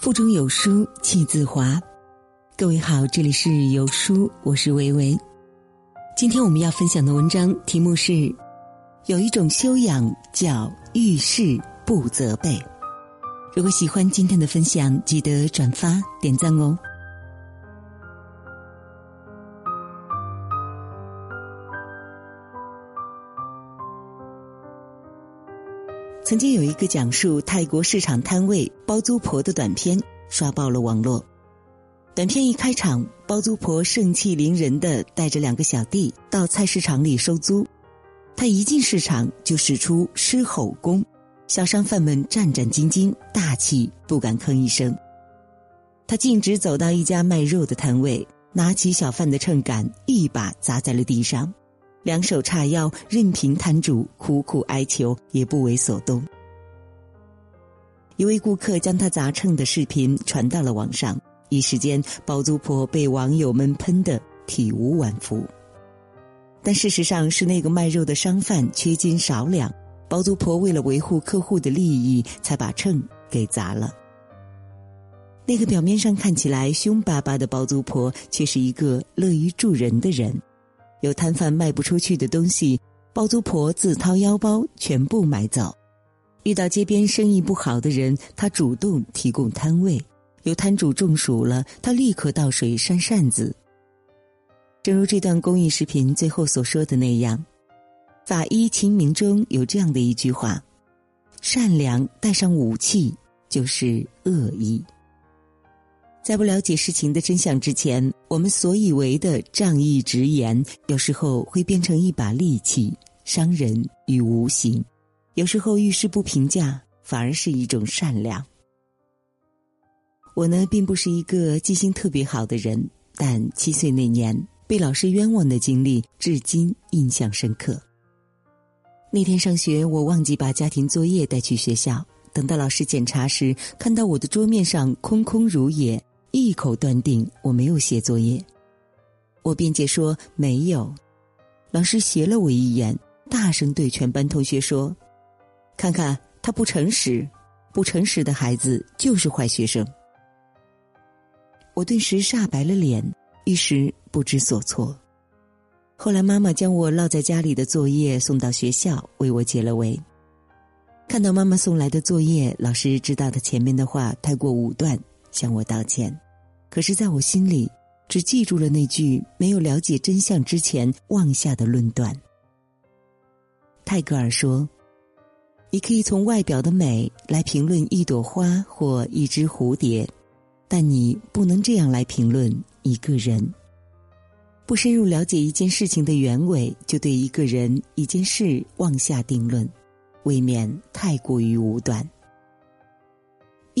腹中有书气自华。各位好，这里是有书，我是维维。今天我们要分享的文章题目是：有一种修养叫遇事不责备。如果喜欢今天的分享，记得转发点赞哦。曾经有一个讲述泰国市场摊位包租婆的短片刷爆了网络。短片一开场，包租婆盛气凌人的带着两个小弟到菜市场里收租。他一进市场就使出狮吼功，小商贩们战战兢兢，大气不敢吭一声。他径直走到一家卖肉的摊位，拿起小贩的秤杆，一把砸在了地上。两手叉腰，任凭摊主苦苦哀求，也不为所动。一位顾客将他砸秤的视频传到了网上，一时间包租婆被网友们喷得体无完肤。但事实上是那个卖肉的商贩缺斤少两，包租婆为了维护客户的利益，才把秤给砸了。那个表面上看起来凶巴巴的包租婆，却是一个乐于助人的人。有摊贩卖不出去的东西，包租婆自掏腰包全部买走；遇到街边生意不好的人，他主动提供摊位；有摊主中暑了，他立刻倒水扇扇子。正如这段公益视频最后所说的那样，《法医秦明》中有这样的一句话：“善良带上武器就是恶意。”在不了解事情的真相之前，我们所以为的仗义直言，有时候会变成一把利器，伤人于无形；有时候遇事不评价，反而是一种善良。我呢，并不是一个记性特别好的人，但七岁那年被老师冤枉的经历，至今印象深刻。那天上学，我忘记把家庭作业带去学校，等到老师检查时，看到我的桌面上空空如也。一口断定我没有写作业，我辩解说没有。老师斜了我一眼，大声对全班同学说：“看看他不诚实，不诚实的孩子就是坏学生。”我顿时煞白了脸，一时不知所措。后来妈妈将我落在家里的作业送到学校，为我解了围。看到妈妈送来的作业，老师知道他前面的话太过武断。向我道歉，可是在我心里，只记住了那句没有了解真相之前妄下的论断。泰戈尔说：“你可以从外表的美来评论一朵花或一只蝴蝶，但你不能这样来评论一个人。不深入了解一件事情的原委，就对一个人、一件事妄下定论，未免太过于武断。”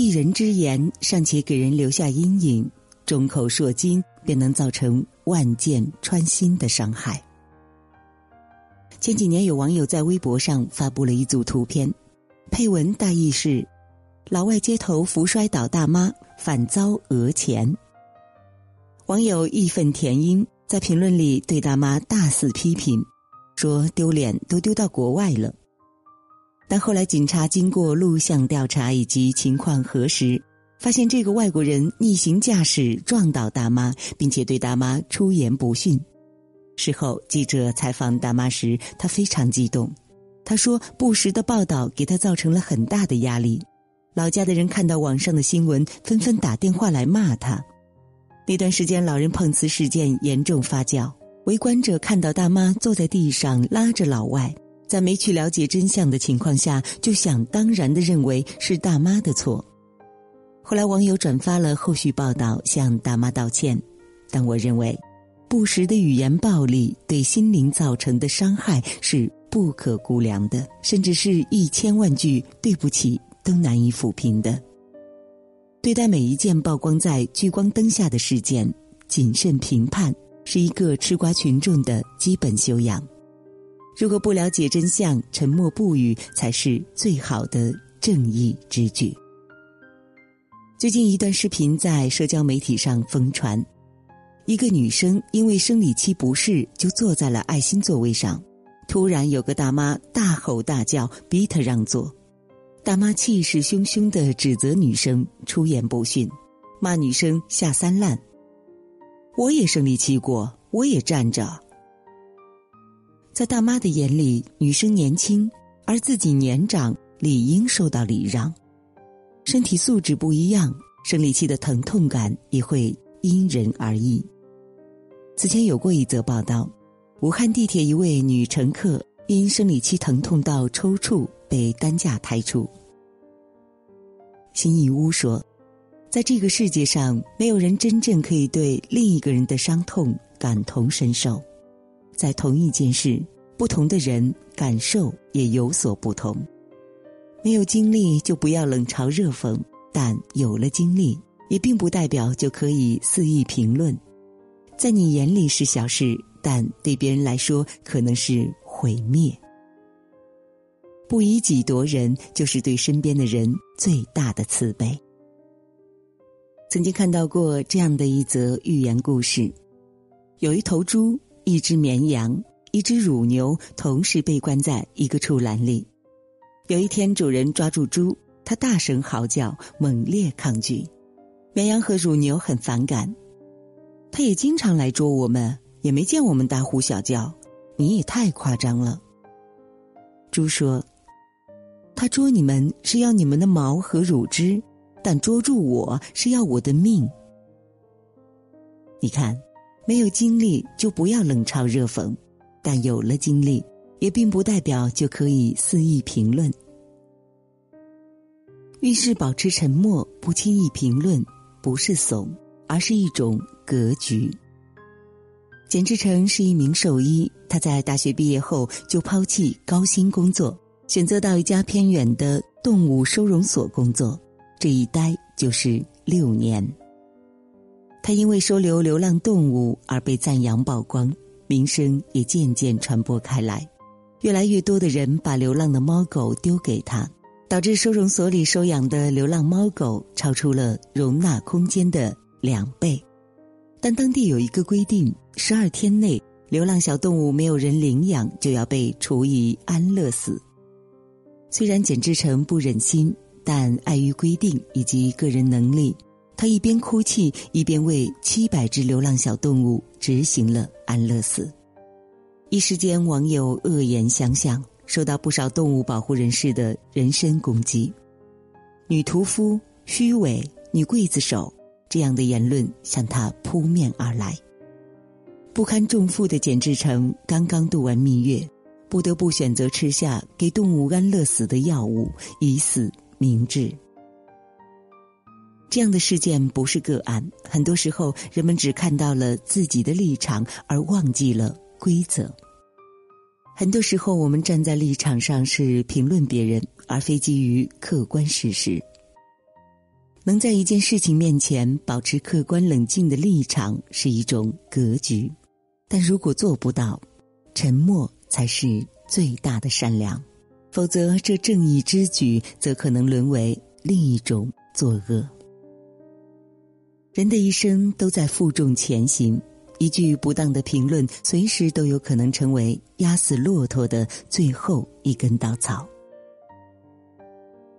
一人之言尚且给人留下阴影，众口铄金便能造成万箭穿心的伤害。前几年有网友在微博上发布了一组图片，配文大意是：“老外街头扶摔倒大妈，反遭讹钱。”网友义愤填膺，在评论里对大妈大肆批评，说丢脸都丢到国外了。但后来，警察经过录像调查以及情况核实，发现这个外国人逆行驾驶撞倒大妈，并且对大妈出言不逊。事后，记者采访大妈时，她非常激动。她说：“不实的报道给她造成了很大的压力，老家的人看到网上的新闻，纷纷打电话来骂她。那段时间，老人碰瓷事件严重发酵，围观者看到大妈坐在地上拉着老外。”在没去了解真相的情况下，就想当然的认为是大妈的错。后来网友转发了后续报道，向大妈道歉。但我认为，不实的语言暴力对心灵造成的伤害是不可估量的，甚至是一千万句对不起都难以抚平的。对待每一件曝光在聚光灯下的事件，谨慎评判是一个吃瓜群众的基本修养。如果不了解真相，沉默不语才是最好的正义之举。最近一段视频在社交媒体上疯传，一个女生因为生理期不适，就坐在了爱心座位上，突然有个大妈大吼大叫，逼她让座。大妈气势汹汹的指责女生出言不逊，骂女生下三滥。我也生理期过，我也站着。在大妈的眼里，女生年轻，而自己年长，理应受到礼让。身体素质不一样，生理期的疼痛感也会因人而异。此前有过一则报道，武汉地铁一位女乘客因生理期疼痛到抽搐，被担架抬出。辛义乌说，在这个世界上，没有人真正可以对另一个人的伤痛感同身受。在同一件事，不同的人感受也有所不同。没有经历就不要冷嘲热讽，但有了经历，也并不代表就可以肆意评论。在你眼里是小事，但对别人来说可能是毁灭。不以己夺人，就是对身边的人最大的慈悲。曾经看到过这样的一则寓言故事：有一头猪、一只绵羊、一只乳牛，同时被关在一个畜栏里。有一天，主人抓住猪，它大声嚎叫，猛烈抗拒。绵羊和乳牛很反感，它也经常来捉我们，也没见我们大呼小叫。你也太夸张了。猪说。他捉你们是要你们的毛和乳汁，但捉住我是要我的命。你看，没有经历就不要冷嘲热讽，但有了经历，也并不代表就可以肆意评论。遇事保持沉默，不轻易评论，不是怂，而是一种格局。简志成是一名兽医，他在大学毕业后就抛弃高薪工作。选择到一家偏远的动物收容所工作，这一待就是六年。他因为收留流浪动物而被赞扬曝光，名声也渐渐传播开来。越来越多的人把流浪的猫狗丢给他，导致收容所里收养的流浪猫狗超出了容纳空间的两倍。但当地有一个规定：十二天内流浪小动物没有人领养，就要被处以安乐死。虽然简志成不忍心，但碍于规定以及个人能力，他一边哭泣，一边为七百只流浪小动物执行了安乐死。一时间，网友恶言相向，受到不少动物保护人士的人身攻击。女屠夫、虚伪、女刽子手，这样的言论向他扑面而来。不堪重负的简志成刚刚度完蜜月。不得不选择吃下给动物安乐死的药物，以死明志。这样的事件不是个案，很多时候人们只看到了自己的立场，而忘记了规则。很多时候，我们站在立场上是评论别人，而非基于客观事实。能在一件事情面前保持客观冷静的立场是一种格局，但如果做不到，沉默。才是最大的善良，否则这正义之举则可能沦为另一种作恶。人的一生都在负重前行，一句不当的评论，随时都有可能成为压死骆驼的最后一根稻草。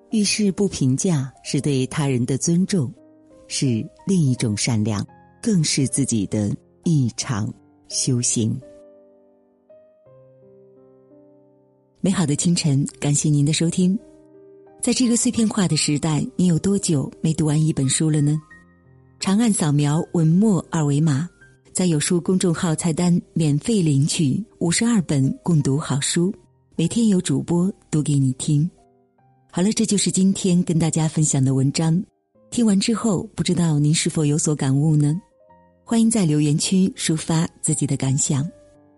遇事不评价，是对他人的尊重，是另一种善良，更是自己的一场修行。美好的清晨，感谢您的收听。在这个碎片化的时代，你有多久没读完一本书了呢？长按扫描文末二维码，在有书公众号菜单免费领取五十二本共读好书，每天有主播读给你听。好了，这就是今天跟大家分享的文章。听完之后，不知道您是否有所感悟呢？欢迎在留言区抒发自己的感想。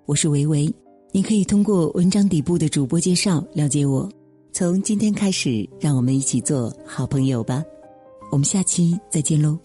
我是维维。你可以通过文章底部的主播介绍了解我。从今天开始，让我们一起做好朋友吧。我们下期再见喽。